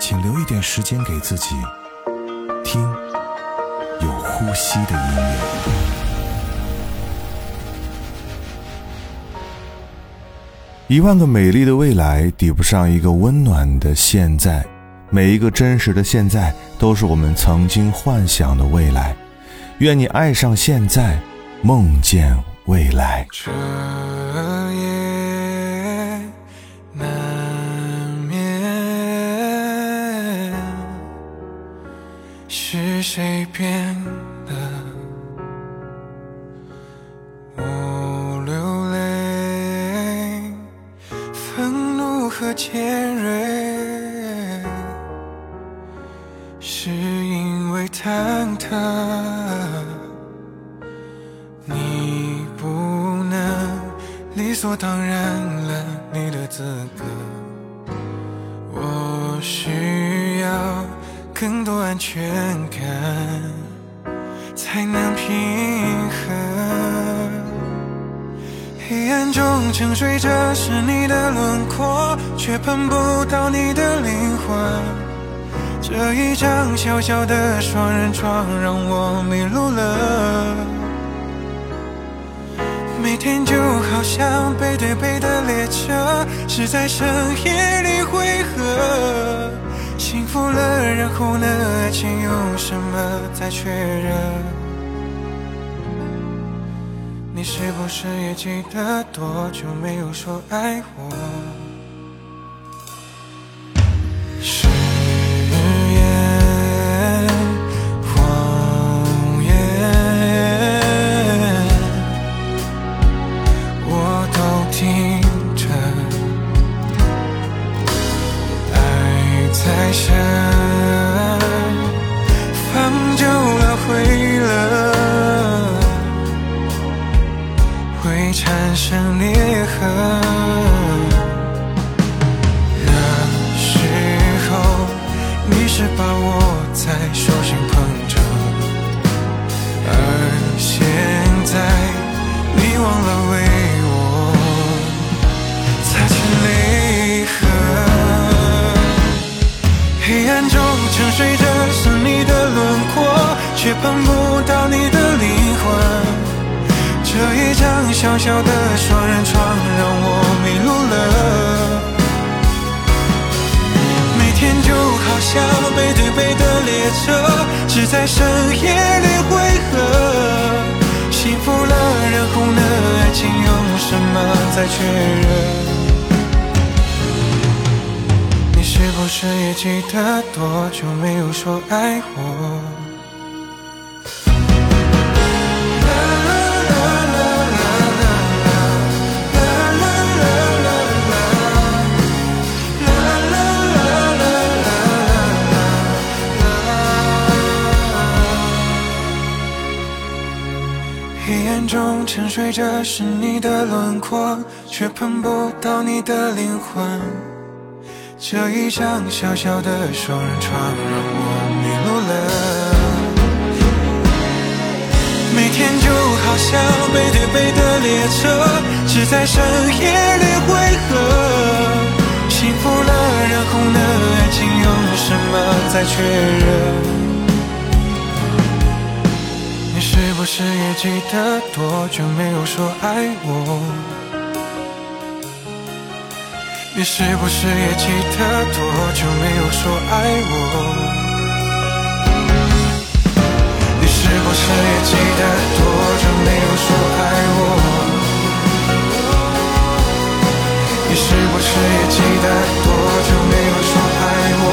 请留一点时间给自己，听有呼吸的音乐。一万个美丽的未来抵不上一个温暖的现在，每一个真实的现在都是我们曾经幻想的未来。愿你爱上现在，梦见未来。是谁变了？情用什么再确认？你是不是也记得多久没有说爱我？黑暗中沉睡着是你的轮廓，却碰不到你的灵魂。这一张小小的双人床让我迷路了。每天就好像背对背的列车，只在深夜里汇合。幸福了，然后呢？爱情用什么再确认？是也记得多久没有说爱我？黑暗中沉睡着是你的轮廓，却碰不到你的灵魂。这一张小小的双人床让我迷路了。每天就好像背对背的列车，只在深夜里汇合。幸福了，然后呢？爱情用什么再确认？你是不是也记得多久没有说爱我？你是不是也记得多久没有说爱我？你是不是也记得多久没有说爱我？你是不是也记得多久没有说爱我？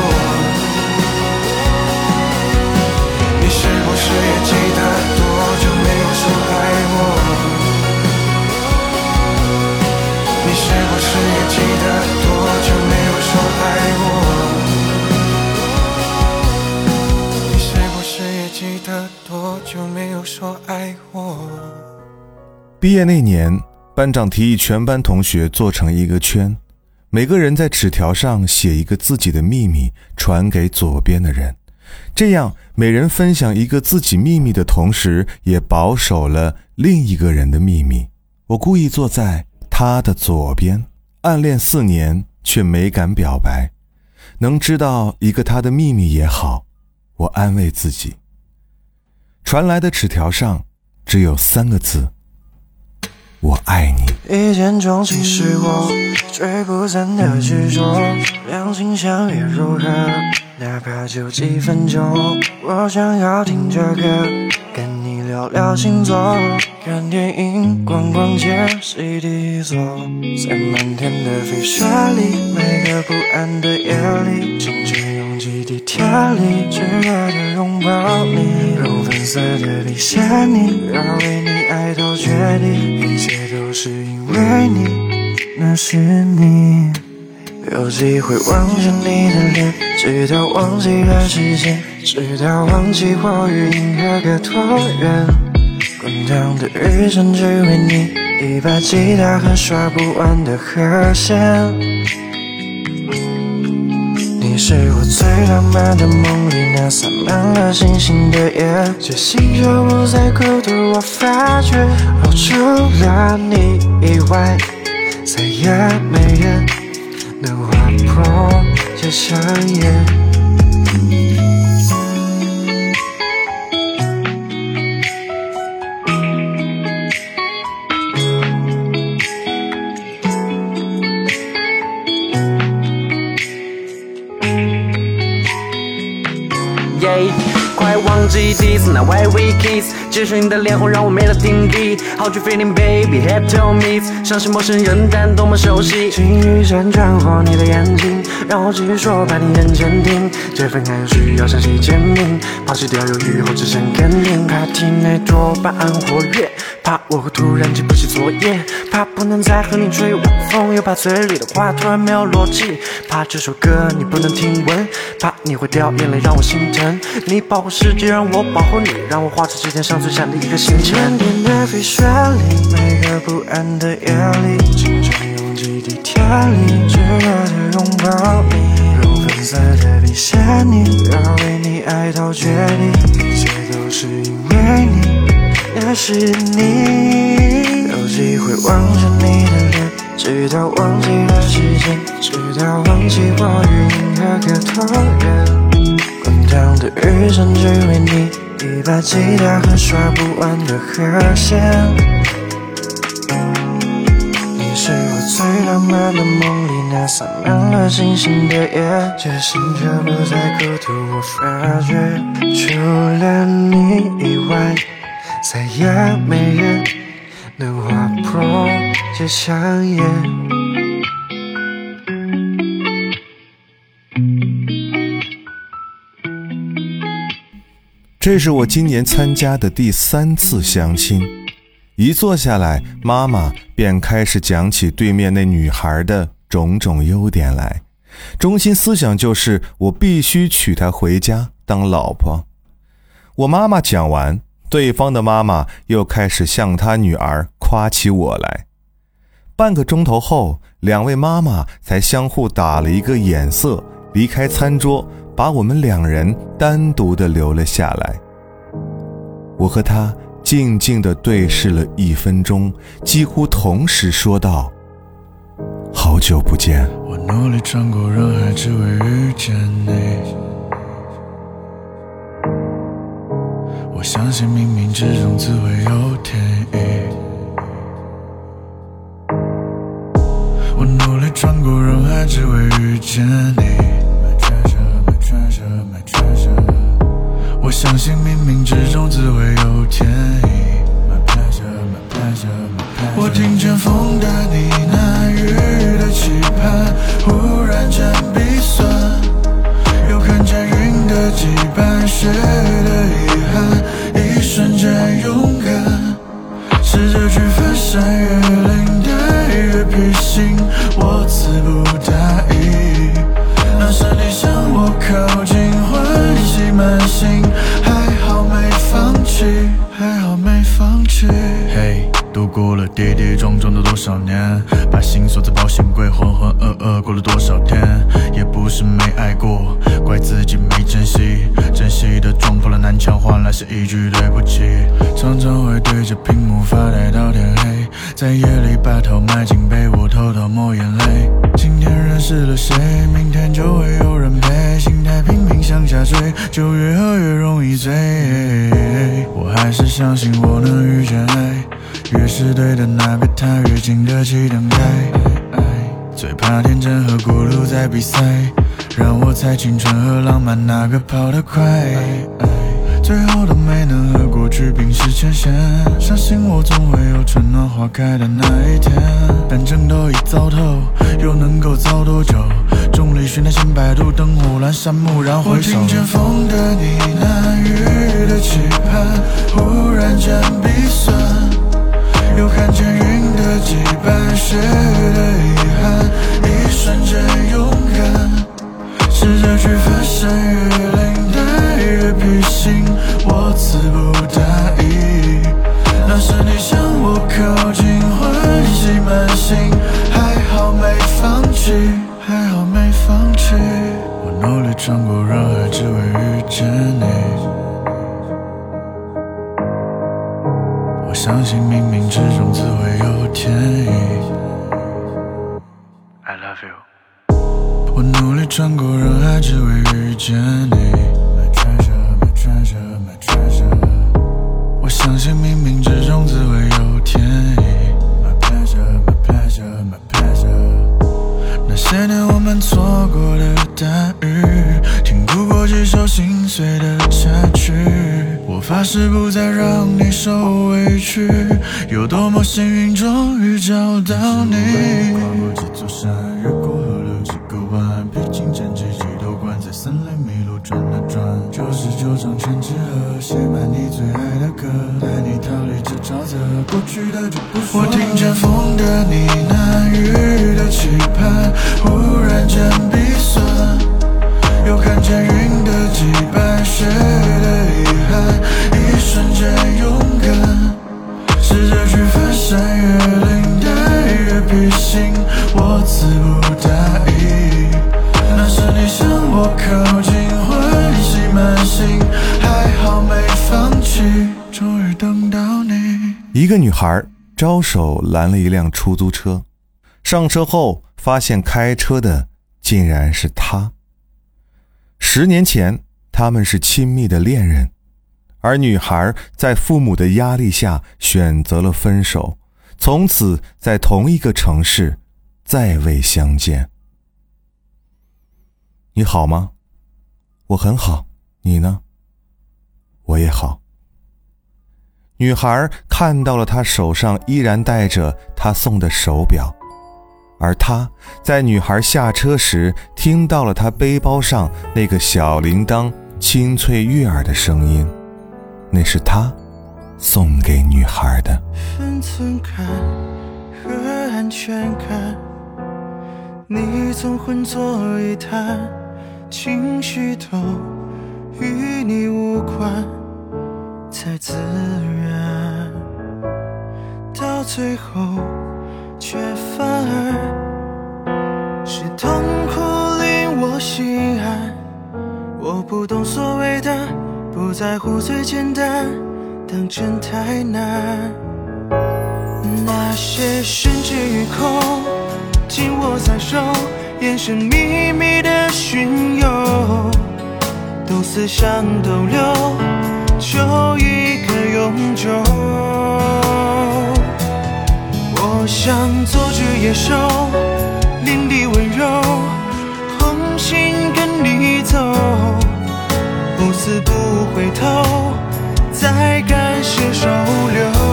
你是不是也记得多久没有是不是也记得多久没有说爱我？你是不是也记得多久没有说爱我？毕业那年，班长提议全班同学做成一个圈，每个人在纸条上写一个自己的秘密，传给左边的人。这样，每人分享一个自己秘密的同时，也保守了另一个人的秘密。我故意坐在他的左边，暗恋四年却没敢表白，能知道一个他的秘密也好，我安慰自己。传来的纸条上只有三个字。我爱你。一见钟情是我追不散的执着，两情相悦如何？哪怕就几分钟，我想要听着歌，跟你聊聊星座，看电影，逛逛街，CD 座，在漫天的飞雪里，每个不安的夜里，清晨拥挤地铁里，炙热的拥抱你，用粉色的笔写你，要为你爱到绝地，一切都是因为你，那是你。有机会望着你的脸，直到忘记了时间，直到忘记我与银河隔多远。滚烫的日程只为你，一把吉他和刷不完的和弦。你是我最浪漫的梦里那洒满了星星的夜，这星球不再孤独，我发觉，哦，除了你以外，再也没人划破这香烟。耶，快忘记第一次那 Why we kiss，只是你的脸红让我没了定力。How you feeling baby? Have to meet，相信陌生人但多么熟悉。情欲辗转过你的眼睛，让我继续说，把你认真听。这份爱需要向谁证明，抛弃掉犹豫后只剩肯定。怕体内多巴胺活跃，怕我会突然记不起昨夜，怕不能再和你吹晚风，又怕嘴里的话突然没有逻辑，怕这首歌你不能听闻，怕你会掉眼泪让我心疼。你保护世界，让我保护你，让我画出世界上最闪的一个星辰。漫天的飞雪里，每个不安的夜里，青春拥挤地铁里，炙热的拥抱你，用粉色的笔写你，要为你爱到绝地，一切都是因为你，那是你。有机会望着你的脸，直到忘记了时间，直到忘记我与银河隔多远。滚烫的日程只为你，一把吉他和刷不完的和弦。你是我最浪漫的梦里那洒满了星星的夜，这星球不再孤独，我发觉除了你以外，再也没人能划破这香烟。这是我今年参加的第三次相亲，一坐下来，妈妈便开始讲起对面那女孩的种种优点来，中心思想就是我必须娶她回家当老婆。我妈妈讲完，对方的妈妈又开始向她女儿夸起我来。半个钟头后，两位妈妈才相互打了一个眼色，离开餐桌。把我们两人单独的留了下来。我和他静静的对视了一分钟，几乎同时说道：“好久不见。”我努力穿过人海，只为遇见你。我相信冥冥之中自会有天意。我努力穿过人海，只为遇见你。我相信冥冥之中自会有天意。我听见风的呢喃，雨的期盼，忽然间鼻酸，又看见云的羁绊，雪的遗憾，一瞬间勇敢，试着去翻山越岭带越披星，我词不达意。那是你向我靠近，挤满心还好没放弃还好没放弃。嘿度过了跌跌撞撞的多少年把心锁在保险柜浑浑噩噩过了多少天也不是没爱过怪自己没珍惜撞破了南墙，换来是一句对不起。常常会对着屏幕发呆到天黑，在夜里把头埋进被窝，偷偷抹眼泪。今天认识了谁，明天就会有人陪，心态拼命向下坠，就越喝越容易醉。我还是相信我能遇见爱，越是对的那个他，越经得起等待。最怕天真和孤独在比赛，让我猜青春和浪漫哪个跑得快。最后都没能和过去冰释前嫌，相信我总会有春暖花开的那一天。反正都已糟透，又能够糟多久？众里寻他千百度，灯火阑珊，蓦然回首。我听见风的呢喃，雨的期盼，忽然间鼻酸。又看见云的羁绊，雪的遗憾，一瞬间勇敢。试着去翻山越森林迷路转了转。九十九张千纸鹤，写满你最爱的歌，带你逃离这沼泽，过去的就不说。我听见风的呢喃，雨的期盼，忽然间鼻酸。又看见云的羁绊，雪的遗憾，一瞬间勇敢。试着去翻山越岭，带越披星，我自不。我靠近，欢喜满心，还好没放弃，终于等到你。一个女孩招手拦了一辆出租车，上车后发现开车的竟然是他。十年前，他们是亲密的恋人，而女孩在父母的压力下选择了分手，从此在同一个城市再未相见。你好吗？我很好，你呢？我也好。女孩看到了他手上依然戴着他送的手表。而他在女孩下车时，听到了她背包上那个小铃铛清脆悦耳的声音，那是他送给女孩的。分寸感和安全感，你总混作一谈，情绪都与你无关，才自然，到最后。却反而是痛苦令我心安。我不懂所谓的不在乎最简单，当真太难。那些甚至于空，紧握在手，眼神秘密的巡游，都似像逗留，就一个永久。我想做只野兽，领地温柔，红心跟你走，不死不回头，再感谢收留。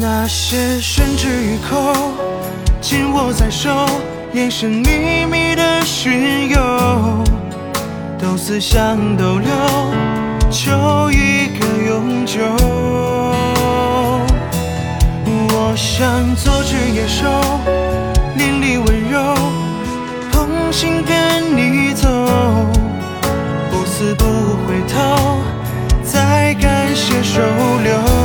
那些宣之于口，紧握在手，眼神秘密的巡游，都似像逗留，求一个永久。我想做只野兽，淋漓温柔，捧心跟你走，不死不回头，再感谢收留。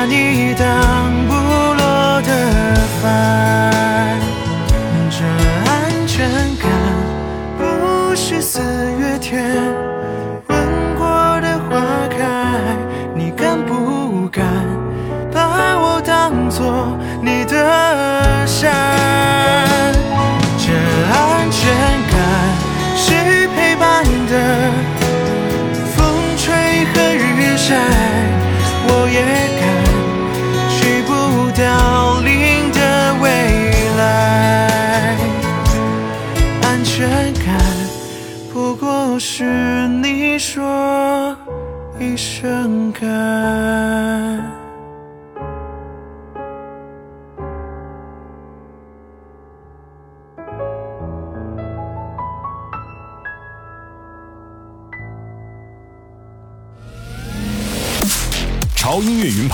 把你当不落的帆。这安全感不是四月天吻过的花开，你敢不敢把我当作你的山？盛开。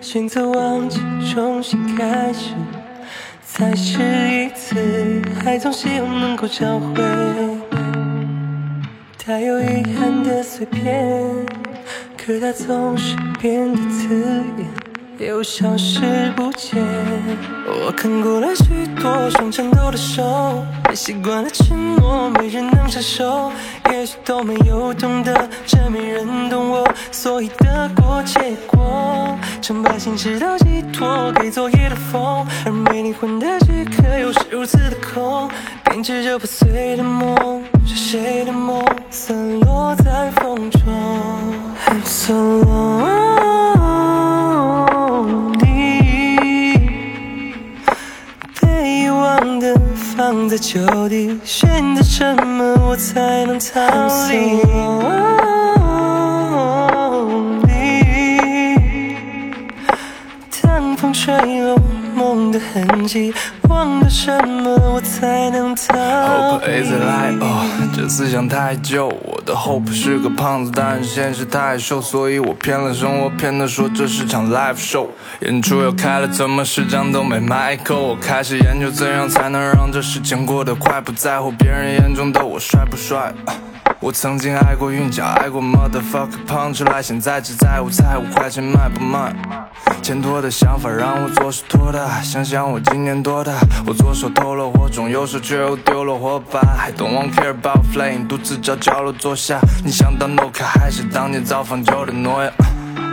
选择忘记，重新开始，再试一次，还总希望能够找回带有遗憾的碎片，可它总是变得刺眼，又消失不见。我看过了许多双颤抖的手，也习惯了沉默，没人能承受。也许都没有懂得，这没人懂我，所以得过且过。曾把心事都寄托给昨夜的风，而没灵魂的躯壳又是如此的空，编织着破碎的梦，是谁的梦散落在在旧地，选择什么我才能逃离？当风吹落梦的痕迹，忘了什么我才能逃 Hope is a lie，哦，这思想太旧。我的 hope 是个胖子，但是现实太瘦，所以我骗了生活，骗他说这是场 live show。演出要开了，怎么十张都没卖够？我开始研究怎样才能让这时间过得快，不在乎别人眼中的我帅不帅。我曾经爱过韵脚，爱过 motherfucker punch 来，现在只在乎菜五块钱卖不卖。欠妥的想法让我左手拖大，想想我今年多大，我左手偷了火种，右手却又丢了火把。I don't want care about flame，独自找角落坐下。你想当 no 卡还是当年造访旧的诺亚？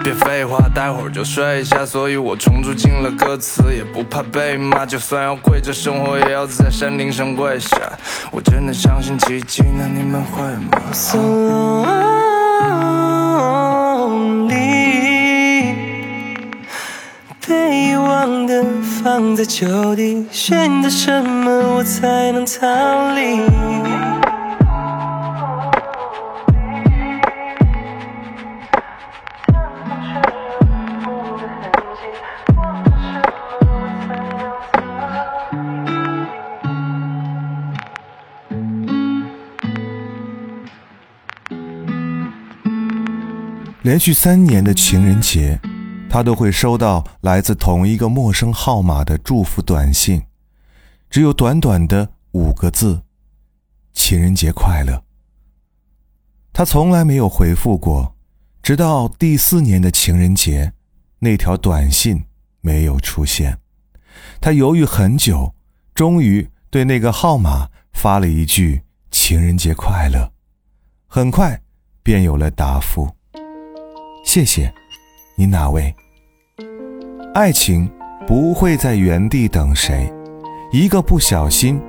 别废话，待会儿就睡下，所以我重铸进了歌词，也不怕被骂，就算要跪着生活，也要在山顶上跪下。我真的相信奇迹，那你们会吗？So lonely，被遗忘的放在旧地，选择什么我才能逃离？连续三年的情人节，他都会收到来自同一个陌生号码的祝福短信。只有短短的五个字：“情人节快乐。”他从来没有回复过，直到第四年的情人节，那条短信没有出现。他犹豫很久，终于对那个号码发了一句“情人节快乐”，很快便有了答复。谢谢，你哪位？爱情不会在原地等谁，一个不小心，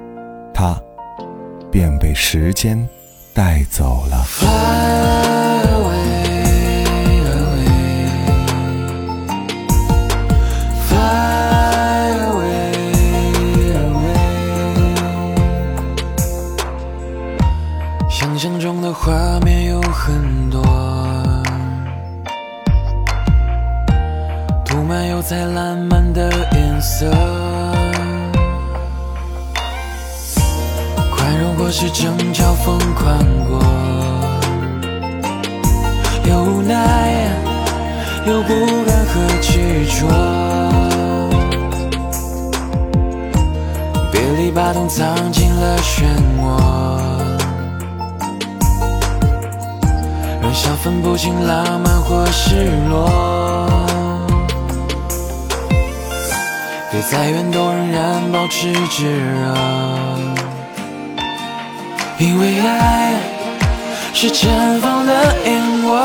他便被时间带走了。涂满油彩烂漫的颜色。宽容或是争吵，疯狂过，有无奈，有不甘和执着。别离把痛藏进了漩涡，让笑分不清浪漫或失落。别再远都仍然保持炙热。因为爱是绽放的烟火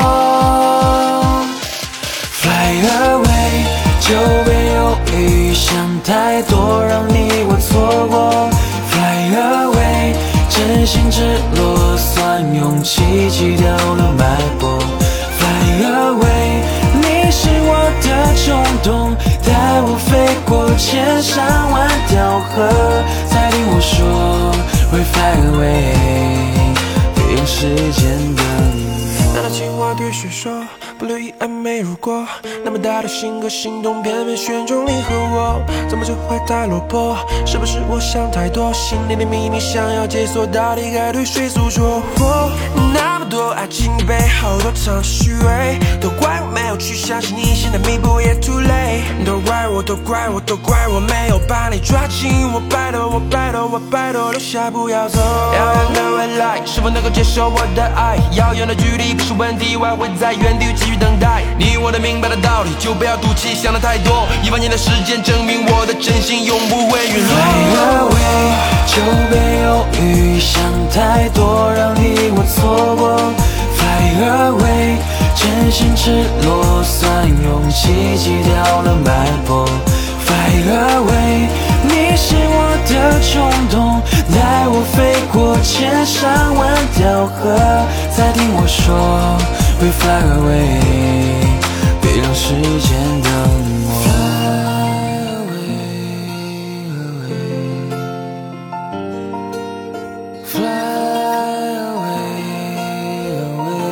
，Fly away，就别犹豫，想太多让你我错过，Fly away，真心只落算勇气挤掉了脉搏，Fly away，你是我的冲动，带我过千山万条河，再听我说。会 fly away，别用时间等我。难道情话对谁说？不留意暧昧如果，那么大的心和心动，偏偏选中你和我，怎么就会太落魄？是不是我想太多？心里的秘密想要解锁，到底该对谁诉说？我那么多爱情背后都藏着虚伪，都怪我没有去相信你，现在弥补也 too late。都怪我，都怪我，都怪我没有把你抓紧，我拜托，我拜托，我拜托，留下不要走。遥远的未来，是否能够接受我的爱？遥远的距离不是问题，我还会在原地等待。你我都明白的道理，就不要赌气，想的太多。一万年的时间证明我的真心永不会陨 Fly 落。away，就别犹豫，想太多让你我错过。Fly away，真心赤裸算勇气挤掉了脉搏。Fly away，你是我的冲动，带我飞过千山万条河，再听我说会 fly away，别让时间等我。Fly away, away. Fly away, away.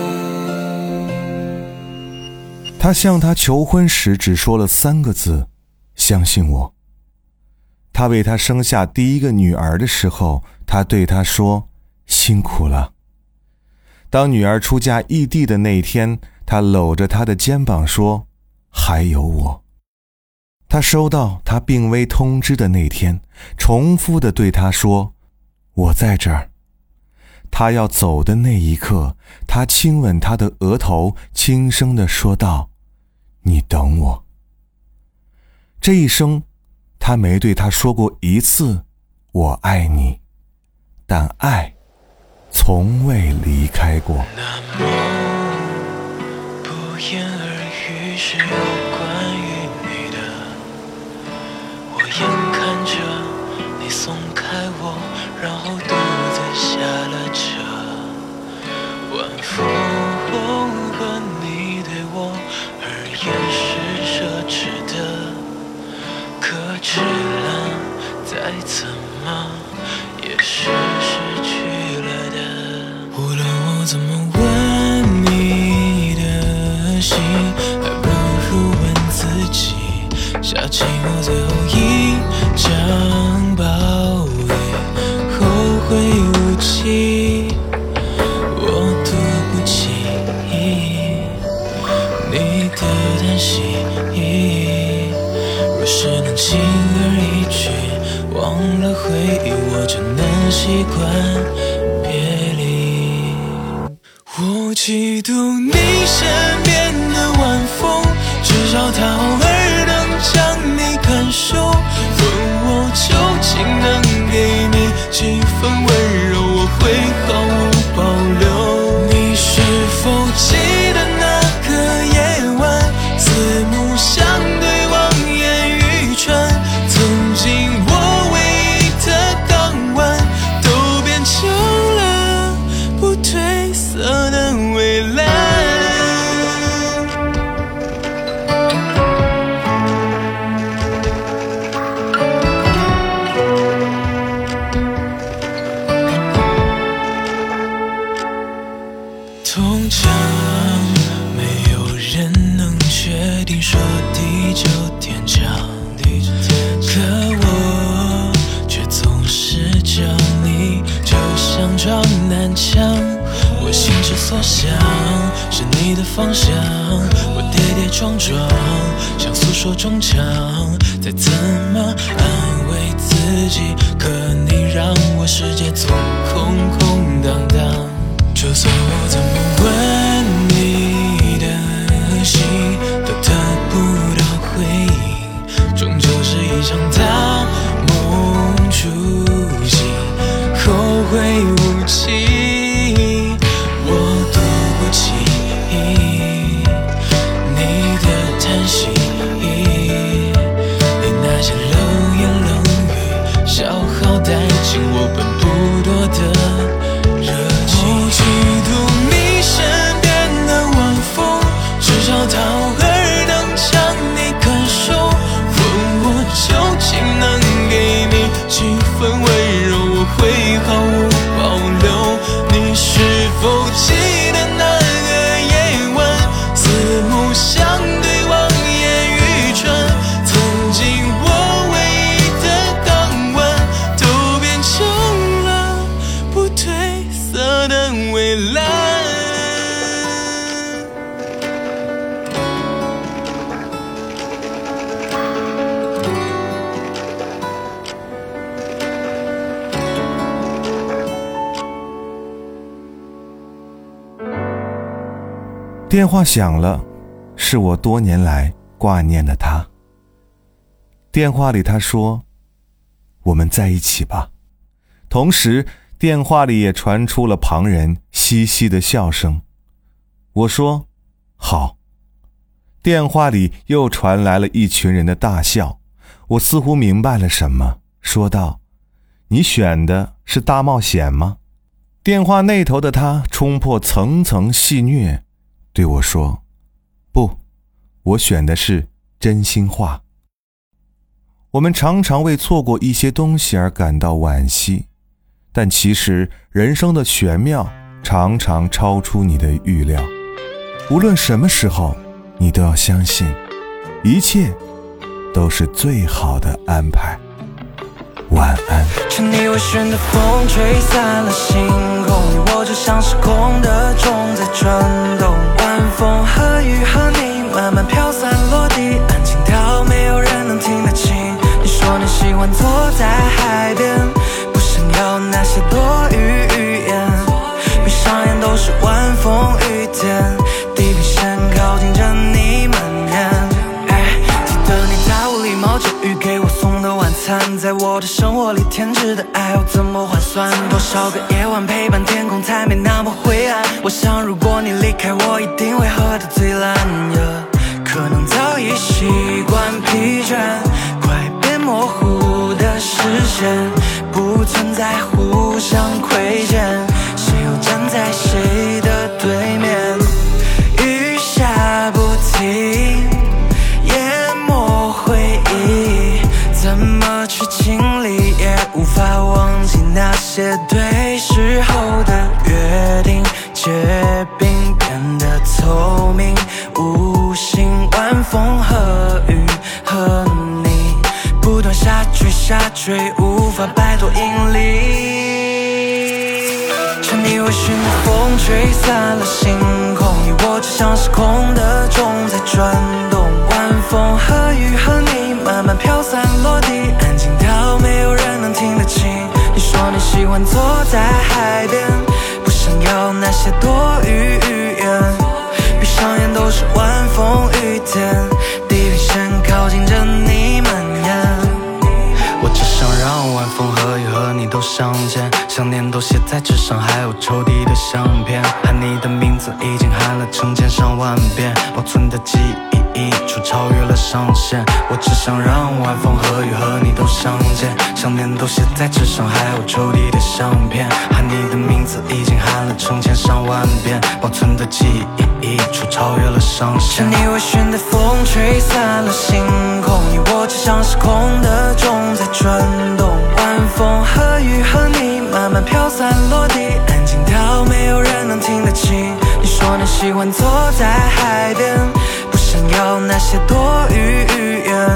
他向她求婚时只说了三个字：“相信我。”他为她生下第一个女儿的时候，他对她说：“辛苦了。”当女儿出嫁异地的那一天，他搂着她的肩膀说：“还有我。”他收到他病危通知的那天，重复的对她说：“我在这儿。”他要走的那一刻，他亲吻她的额头，轻声的说道：“你等我。”这一生，他没对她说过一次“我爱你”，但爱从未离开过。那么不言而喻是有关于你的，我眼看着你松开我，然后独自下了车，晚风寂寞最后一场暴雨，后会无期，我读不起。你的叹息，若是能轻而易举忘了回忆，我就能习惯别离。我嫉妒你身。再怎么安慰自己，可你让我世界从电话响了，是我多年来挂念的他。电话里他说：“我们在一起吧。”同时，电话里也传出了旁人嘻嘻的笑声。我说：“好。”电话里又传来了一群人的大笑。我似乎明白了什么，说道：“你选的是大冒险吗？”电话那头的他冲破层层戏谑。对我说：“不，我选的是真心话。”我们常常为错过一些东西而感到惋惜，但其实人生的玄妙常常超出你的预料。无论什么时候，你都要相信，一切都是最好的安排。晚安。你微醺的风吹散了星空，你我就像失控的钟在转动。晚风和雨和你慢慢飘散落地，安静到没有人能听得清。你说你喜欢坐在海边，不想要那些多余语言。闭上眼都是晚风雨天，在我的生活里添置的爱要怎么换算？多少个夜晚陪伴天空才没那么灰暗？我想如果你离开，我一定会喝得醉烂。可能早已习惯疲倦，快变模糊的视线，不存在互相亏欠，谁又站在谁无法摆脱引力。趁你微醺的风吹散了星空，你我就像失控的钟在转动。晚风和雨和你慢慢飘散落地，安静到没有人能听得清。你说你喜欢坐在海边，不想要那些多余语言。闭上眼都是晚风雨天，想念都写在纸上，还有抽屉的相片，喊你的名字已经喊了成千上万遍，保存的记忆一处超越了上限。我只想让晚风和雨和你都相见，想念都写在纸上，还有抽屉的相片，喊你的名字已经喊了成千上万遍，保存的记忆一处超越了上是限。你微醺的风吹散了星空，你我就像是空的钟在转动。风和雨和你慢慢飘散落地，安静到没有人能听得清。你说你喜欢坐在海边，不想要那些多余语言。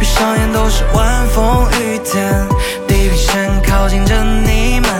闭上眼都是晚风雨天，地平线靠近着你们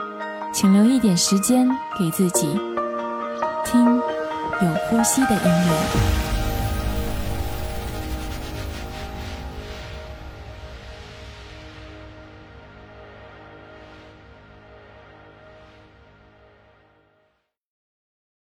请留一点时间给自己，听有呼吸的音乐。